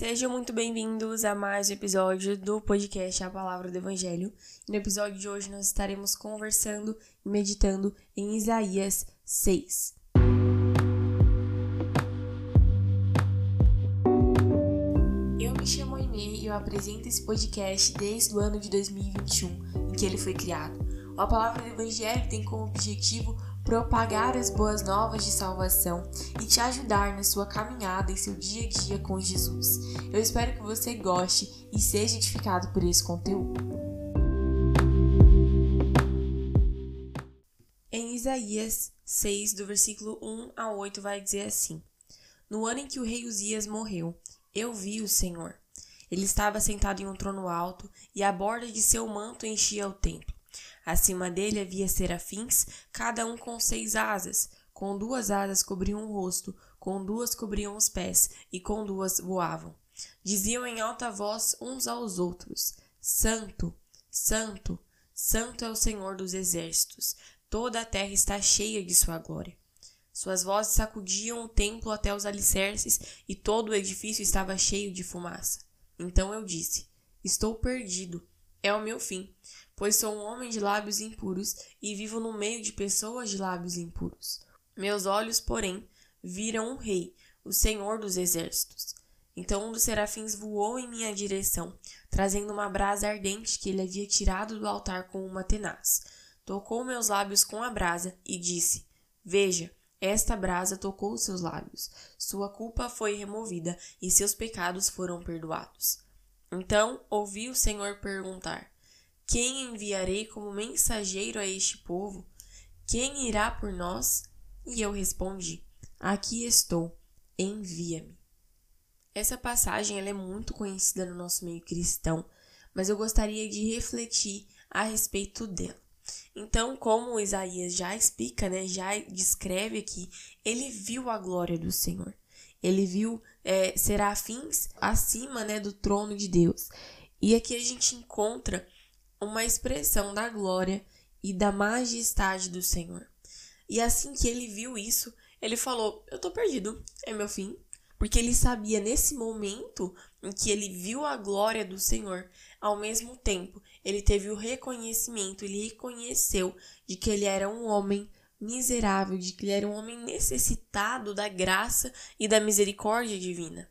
Sejam muito bem-vindos a mais um episódio do podcast A Palavra do Evangelho. No episódio de hoje nós estaremos conversando e meditando em Isaías 6. Eu me chamo Aimee e eu apresento esse podcast desde o ano de 2021, em que ele foi criado. A Palavra do Evangelho tem como objetivo propagar as boas novas de salvação e te ajudar na sua caminhada em seu dia a dia com Jesus. Eu espero que você goste e seja edificado por esse conteúdo. Em Isaías 6, do versículo 1 a 8, vai dizer assim: No ano em que o rei Uzias morreu, eu vi o Senhor. Ele estava sentado em um trono alto e a borda de seu manto enchia o templo. Acima dele havia serafins, cada um com seis asas. Com duas asas cobriam o rosto, com duas cobriam os pés, e com duas voavam. Diziam em alta voz uns aos outros: Santo, Santo, Santo é o Senhor dos exércitos. Toda a terra está cheia de sua glória. Suas vozes sacudiam o templo até os alicerces, e todo o edifício estava cheio de fumaça. Então eu disse: Estou perdido. É o meu fim pois sou um homem de lábios impuros e vivo no meio de pessoas de lábios impuros. Meus olhos, porém, viram um rei, o Senhor dos exércitos. Então um dos serafins voou em minha direção, trazendo uma brasa ardente que ele havia tirado do altar com uma tenaz. Tocou meus lábios com a brasa e disse: Veja, esta brasa tocou seus lábios. Sua culpa foi removida e seus pecados foram perdoados. Então ouvi o Senhor perguntar: quem enviarei como mensageiro a este povo? Quem irá por nós? E eu respondi: Aqui estou, envia-me. Essa passagem ela é muito conhecida no nosso meio cristão, mas eu gostaria de refletir a respeito dela. Então, como Isaías já explica, né, já descreve aqui, ele viu a glória do Senhor. Ele viu é, serafins acima né, do trono de Deus. E aqui a gente encontra uma expressão da glória e da majestade do Senhor. E assim que ele viu isso, ele falou: Eu tô perdido, é meu fim. Porque ele sabia nesse momento em que ele viu a glória do Senhor, ao mesmo tempo ele teve o reconhecimento, ele reconheceu de que ele era um homem miserável, de que ele era um homem necessitado da graça e da misericórdia divina.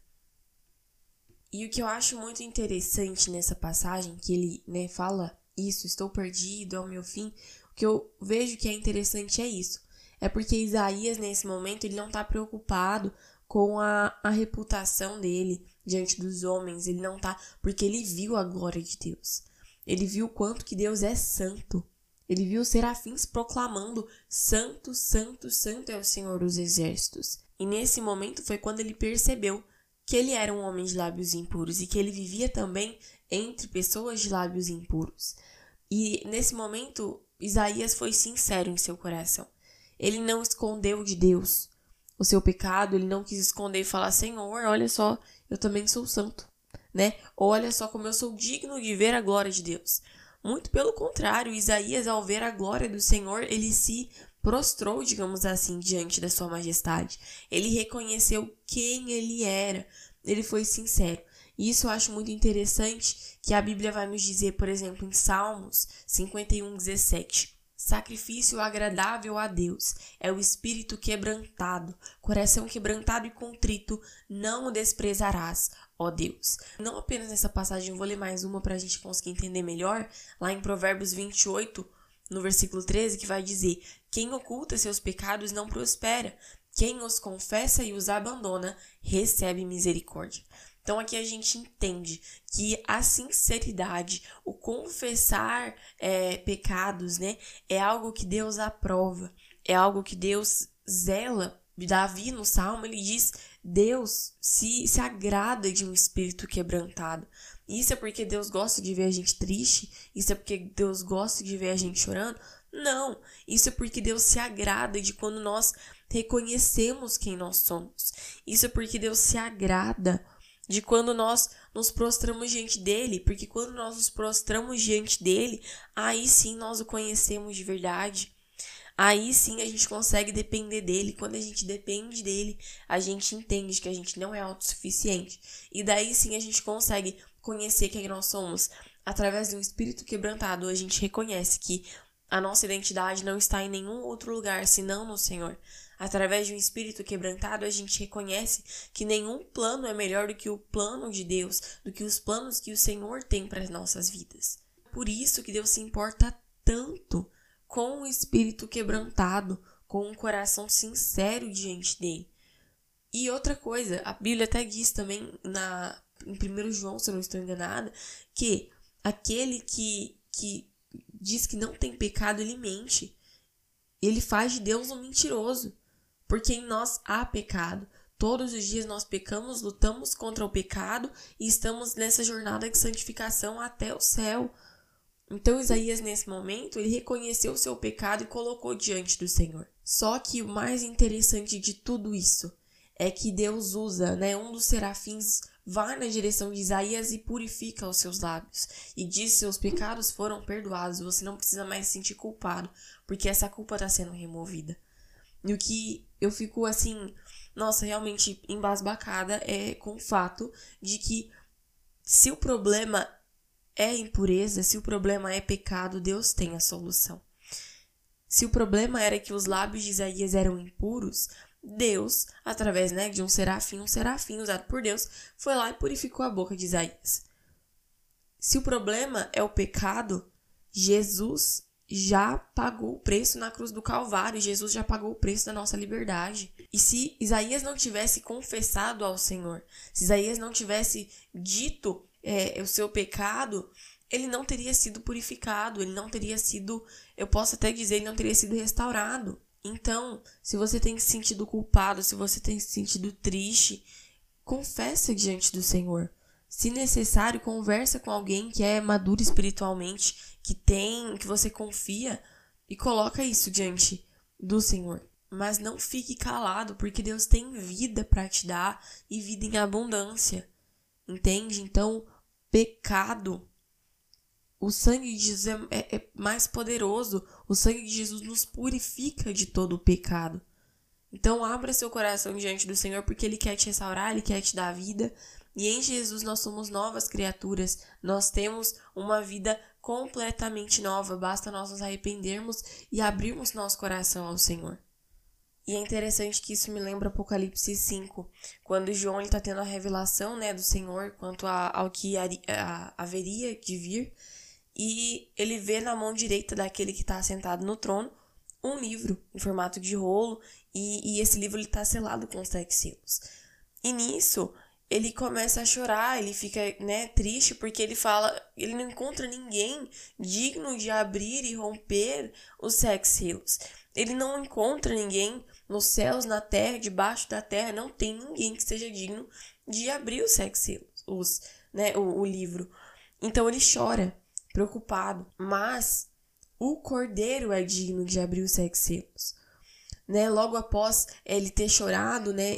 E o que eu acho muito interessante nessa passagem, que ele né, fala isso, estou perdido, é o meu fim. O que eu vejo que é interessante é isso. É porque Isaías, nesse momento, ele não está preocupado com a, a reputação dele diante dos homens. Ele não está Porque ele viu a glória de Deus. Ele viu o quanto que Deus é santo. Ele viu os serafins proclamando: Santo, Santo, Santo é o Senhor dos Exércitos. E nesse momento foi quando ele percebeu que ele era um homem de lábios impuros e que ele vivia também entre pessoas de lábios impuros. E nesse momento, Isaías foi sincero em seu coração. Ele não escondeu de Deus o seu pecado, ele não quis esconder e falar: Senhor, olha só, eu também sou santo, né? Olha só como eu sou digno de ver a glória de Deus. Muito pelo contrário, Isaías, ao ver a glória do Senhor, ele se prostrou, digamos assim, diante da sua majestade. Ele reconheceu quem ele era. Ele foi sincero. E isso eu acho muito interessante que a Bíblia vai nos dizer, por exemplo, em Salmos 51, 17. Sacrifício agradável a Deus é o espírito quebrantado, coração quebrantado e contrito, não o desprezarás, ó Deus. Não apenas nessa passagem, vou ler mais uma para a gente conseguir entender melhor, lá em Provérbios 28, no versículo 13, que vai dizer: Quem oculta seus pecados não prospera, quem os confessa e os abandona recebe misericórdia. Então aqui a gente entende que a sinceridade, o confessar é, pecados, né, é algo que Deus aprova, é algo que Deus zela. Davi no Salmo ele diz: Deus se, se agrada de um espírito quebrantado. Isso é porque Deus gosta de ver a gente triste? Isso é porque Deus gosta de ver a gente chorando? Não, isso é porque Deus se agrada de quando nós reconhecemos quem nós somos. Isso é porque Deus se agrada de quando nós nos prostramos diante dele, porque quando nós nos prostramos diante dele, aí sim nós o conhecemos de verdade. aí sim a gente consegue depender dele. Quando a gente depende dele, a gente entende que a gente não é autossuficiente. E daí sim a gente consegue conhecer quem nós somos. Através de um espírito quebrantado, a gente reconhece que a nossa identidade não está em nenhum outro lugar senão no Senhor. Através de um espírito quebrantado, a gente reconhece que nenhum plano é melhor do que o plano de Deus, do que os planos que o Senhor tem para as nossas vidas. Por isso que Deus se importa tanto com o espírito quebrantado, com um coração sincero diante dele. E outra coisa, a Bíblia até diz também na, em 1 João, se eu não estou enganada, que aquele que, que diz que não tem pecado, ele mente. Ele faz de Deus um mentiroso. Porque em nós há pecado. Todos os dias nós pecamos, lutamos contra o pecado e estamos nessa jornada de santificação até o céu. Então Isaías, nesse momento, ele reconheceu o seu pecado e colocou diante do Senhor. Só que o mais interessante de tudo isso é que Deus usa, né, um dos serafins vai na direção de Isaías e purifica os seus lábios e diz seus pecados foram perdoados, você não precisa mais se sentir culpado, porque essa culpa está sendo removida. E o que eu fico assim, nossa, realmente embasbacada é com o fato de que se o problema é impureza, se o problema é pecado, Deus tem a solução. Se o problema era que os lábios de Isaías eram impuros, Deus, através né, de um serafim, um serafim usado por Deus, foi lá e purificou a boca de Isaías. Se o problema é o pecado, Jesus já pagou o preço na cruz do Calvário, Jesus já pagou o preço da nossa liberdade. E se Isaías não tivesse confessado ao Senhor, se Isaías não tivesse dito é, o seu pecado, ele não teria sido purificado, ele não teria sido, eu posso até dizer, ele não teria sido restaurado. Então, se você tem se sentido culpado, se você tem se sentido triste, confessa diante do Senhor. Se necessário, conversa com alguém que é maduro espiritualmente, que tem, que você confia e coloca isso diante do Senhor. Mas não fique calado, porque Deus tem vida para te dar e vida em abundância. Entende? Então, pecado. O sangue de Jesus é, é, é, mais poderoso. O sangue de Jesus nos purifica de todo o pecado. Então, abra seu coração diante do Senhor, porque Ele quer te restaurar, Ele quer te dar vida. E em Jesus nós somos novas criaturas. Nós temos uma vida completamente nova. Basta nós nos arrependermos e abrirmos nosso coração ao Senhor. E é interessante que isso me lembra Apocalipse 5, quando João está tendo a revelação né, do Senhor quanto a, ao que a, a, haveria de vir. E ele vê na mão direita daquele que está sentado no trono um livro em formato de rolo, e, e esse livro está selado com os sete selos. E nisso, ele começa a chorar, ele fica, né, triste porque ele fala, ele não encontra ninguém digno de abrir e romper os sete selos. Ele não encontra ninguém nos céus, na terra, debaixo da terra, não tem ninguém que seja digno de abrir os sete selos, os, né, o, o livro. Então ele chora, preocupado, mas o cordeiro é digno de abrir os sete selos né, logo após ele ter chorado, né,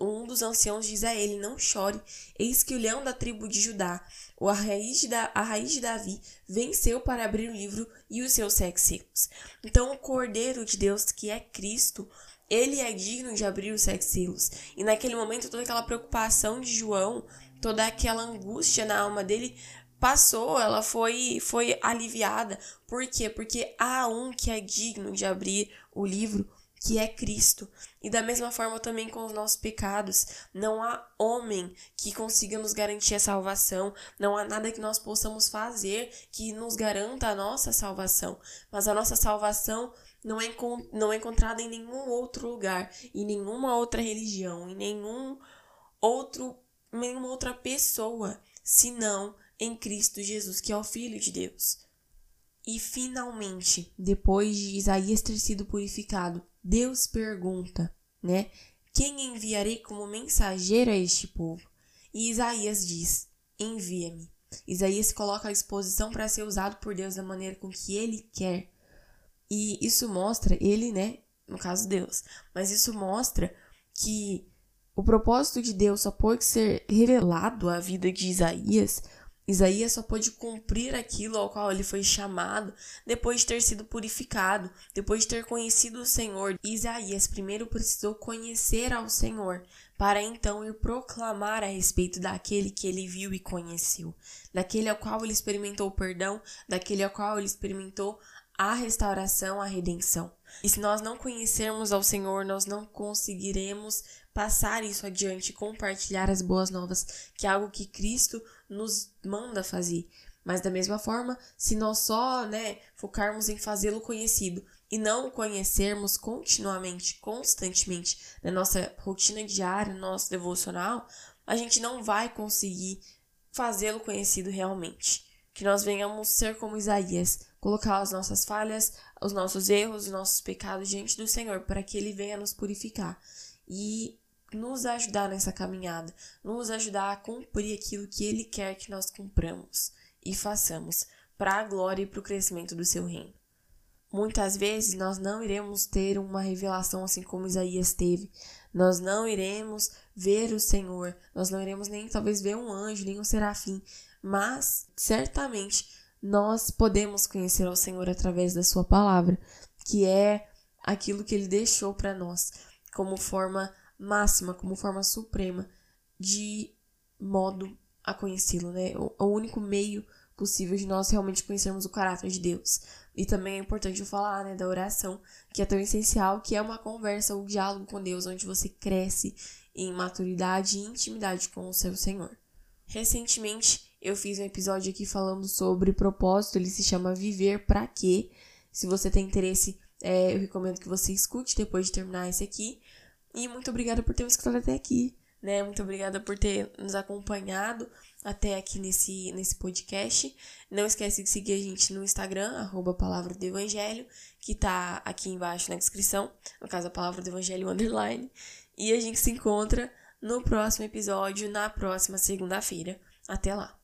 um dos anciãos diz a ele: Não chore, eis que o leão da tribo de Judá, a raiz de, a raiz de Davi, venceu para abrir o livro e os seus sete selos. Então, o Cordeiro de Deus, que é Cristo, ele é digno de abrir os sete selos. E naquele momento, toda aquela preocupação de João, toda aquela angústia na alma dele passou, ela foi foi aliviada. Por quê? Porque há um que é digno de abrir o livro, que é Cristo. E da mesma forma também com os nossos pecados. Não há homem que consiga nos garantir a salvação. Não há nada que nós possamos fazer que nos garanta a nossa salvação. Mas a nossa salvação não é, não é encontrada em nenhum outro lugar, em nenhuma outra religião, em nenhum outro, nenhuma outra pessoa, senão em Cristo Jesus, que é o Filho de Deus. E finalmente, depois de Isaías ter sido purificado, Deus pergunta, né? Quem enviarei como mensageiro a este povo? E Isaías diz: Envia-me. Isaías coloca a exposição para ser usado por Deus da maneira com que ele quer. E isso mostra, ele, né? No caso, Deus. Mas isso mostra que o propósito de Deus só pode ser revelado à vida de Isaías Isaías só pôde cumprir aquilo ao qual ele foi chamado depois de ter sido purificado, depois de ter conhecido o Senhor. Isaías primeiro precisou conhecer ao Senhor, para então ir proclamar a respeito daquele que ele viu e conheceu, daquele ao qual ele experimentou o perdão, daquele ao qual ele experimentou a restauração, a redenção. E se nós não conhecermos ao Senhor, nós não conseguiremos passar isso adiante, compartilhar as boas novas, que é algo que Cristo nos manda fazer. Mas da mesma forma, se nós só, né, focarmos em fazê-lo conhecido e não conhecermos continuamente, constantemente na nossa rotina diária, no nosso devocional, a gente não vai conseguir fazê-lo conhecido realmente. Que nós venhamos ser como Isaías, colocar as nossas falhas, os nossos erros, os nossos pecados diante do Senhor, para que Ele venha nos purificar e nos ajudar nessa caminhada, nos ajudar a cumprir aquilo que Ele quer que nós cumpramos e façamos, para a glória e para o crescimento do Seu reino. Muitas vezes nós não iremos ter uma revelação assim como Isaías teve. Nós não iremos ver o Senhor. Nós não iremos nem talvez ver um anjo, nem um serafim. Mas certamente nós podemos conhecer ao Senhor através da Sua palavra, que é aquilo que Ele deixou para nós como forma máxima, como forma suprema de modo a conhecê-lo, né? O único meio possível de nós realmente conhecermos o caráter de Deus. E também é importante eu falar, né, da oração, que é tão essencial, que é uma conversa, um diálogo com Deus, onde você cresce em maturidade e intimidade com o seu Senhor. Recentemente, eu fiz um episódio aqui falando sobre propósito, ele se chama Viver para quê? Se você tem interesse, é, eu recomendo que você escute depois de terminar esse aqui. E muito obrigada por ter me escutado até aqui, né? Muito obrigada por ter nos acompanhado até aqui nesse, nesse podcast. Não esquece de seguir a gente no Instagram, arroba Palavra do Evangelho, que tá aqui embaixo na descrição, no caso a Palavra do Evangelho underline. E a gente se encontra no próximo episódio, na próxima segunda-feira. Até lá!